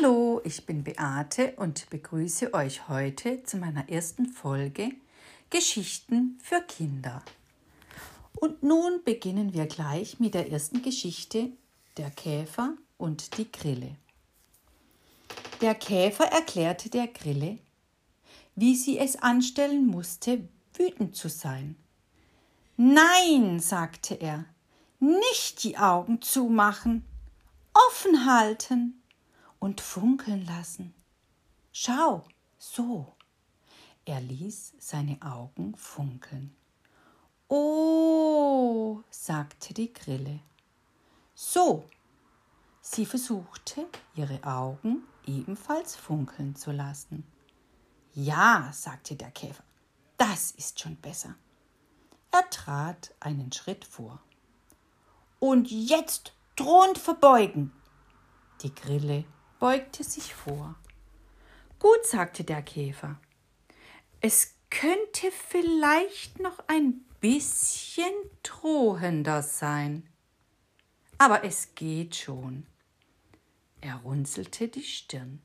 Hallo, ich bin Beate und begrüße euch heute zu meiner ersten Folge Geschichten für Kinder. Und nun beginnen wir gleich mit der ersten Geschichte Der Käfer und die Grille. Der Käfer erklärte der Grille, wie sie es anstellen musste, wütend zu sein. Nein, sagte er, nicht die Augen zumachen, offen halten und funkeln lassen. Schau, so. Er ließ seine Augen funkeln. Oh, sagte die Grille. So. Sie versuchte, ihre Augen ebenfalls funkeln zu lassen. Ja, sagte der Käfer, das ist schon besser. Er trat einen Schritt vor. Und jetzt drohend verbeugen. Die Grille beugte sich vor. Gut, sagte der Käfer. Es könnte vielleicht noch ein bisschen drohender sein. Aber es geht schon. Er runzelte die Stirn,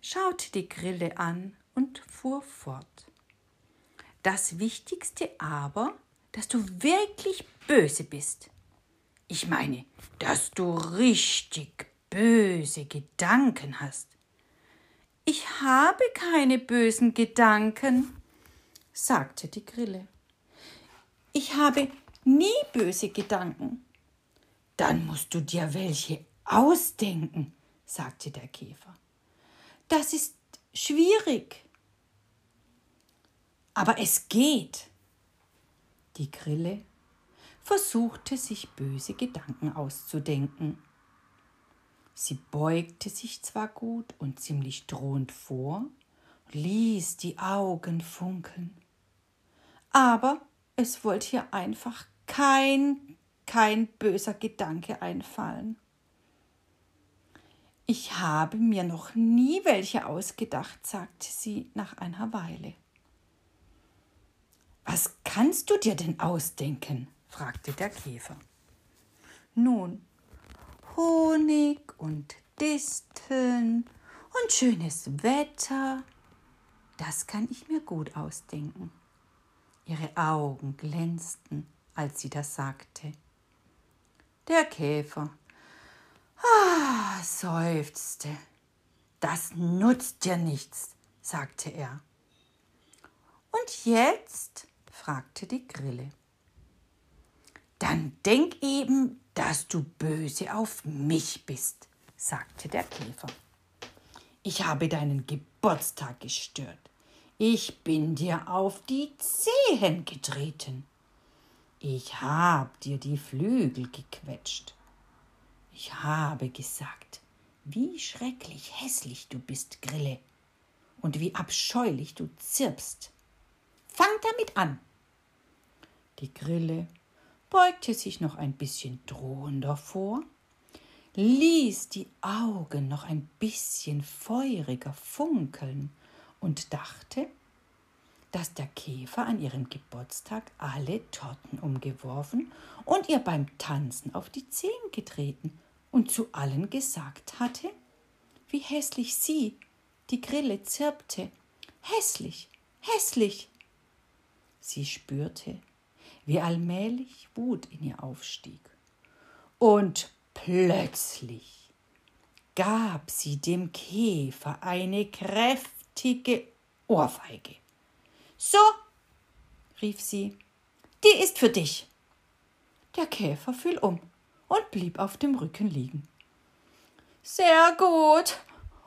schaute die Grille an und fuhr fort. Das Wichtigste aber, dass du wirklich böse bist. Ich meine, dass du richtig böse Gedanken hast. Ich habe keine bösen Gedanken, sagte die Grille. Ich habe nie böse Gedanken. Dann musst du dir welche ausdenken, sagte der Käfer. Das ist schwierig. Aber es geht. Die Grille versuchte sich böse Gedanken auszudenken. Sie beugte sich zwar gut und ziemlich drohend vor, ließ die Augen funkeln, aber es wollte ihr einfach kein, kein böser Gedanke einfallen. Ich habe mir noch nie welche ausgedacht, sagte sie nach einer Weile. Was kannst du dir denn ausdenken? fragte der Käfer. Nun, Honig und Disteln und schönes Wetter, das kann ich mir gut ausdenken. Ihre Augen glänzten, als sie das sagte. Der Käfer ah, seufzte. Das nutzt dir nichts, sagte er. Und jetzt? fragte die Grille. Dann denk eben, dass du böse auf mich bist, sagte der Käfer. Ich habe deinen Geburtstag gestört. Ich bin dir auf die Zehen getreten. Ich hab dir die Flügel gequetscht. Ich habe gesagt, wie schrecklich hässlich du bist, Grille, und wie abscheulich du zirpst. Fang damit an. Die Grille beugte sich noch ein bisschen drohender vor, ließ die Augen noch ein bisschen feuriger funkeln und dachte, dass der Käfer an ihrem Geburtstag alle Torten umgeworfen und ihr beim Tanzen auf die Zehen getreten und zu allen gesagt hatte, wie hässlich sie, die Grille, zirpte. Hässlich, hässlich. Sie spürte, wie allmählich Wut in ihr aufstieg. Und plötzlich gab sie dem Käfer eine kräftige Ohrfeige. So, rief sie, die ist für dich. Der Käfer fiel um und blieb auf dem Rücken liegen. Sehr gut,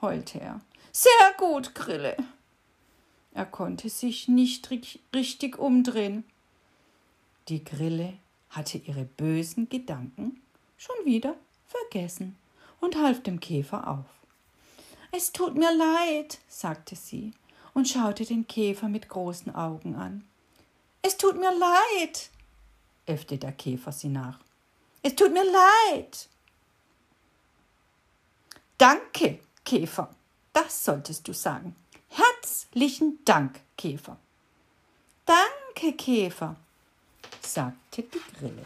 heulte er. Sehr gut, Grille. Er konnte sich nicht richtig umdrehen. Die Grille hatte ihre bösen Gedanken schon wieder vergessen und half dem Käfer auf. Es tut mir leid, sagte sie und schaute den Käfer mit großen Augen an. Es tut mir leid, äffte der Käfer sie nach. Es tut mir leid. Danke, Käfer, das solltest du sagen. Herzlichen Dank, Käfer. Danke, Käfer, sagte die Grille.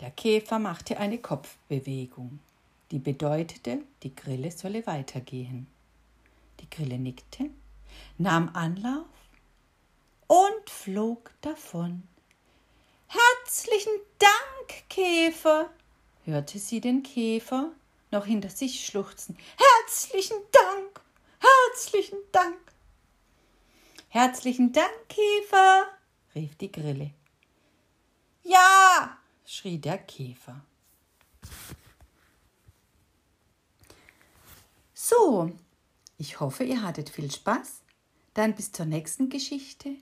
Der Käfer machte eine Kopfbewegung. die bedeutete, die Grille solle weitergehen. Die Grille nickte, nahm Anlauf und flog davon. Herzlichen Dank, Käfer, hörte sie den Käfer noch hinter sich schluchzen. Herzlichen Dank, herzlichen Dank. Herzlichen Dank, Käfer, rief die Grille. Ja, schrie der Käfer. So, ich hoffe, ihr hattet viel Spaß. Dann bis zur nächsten Geschichte.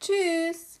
Tschüss.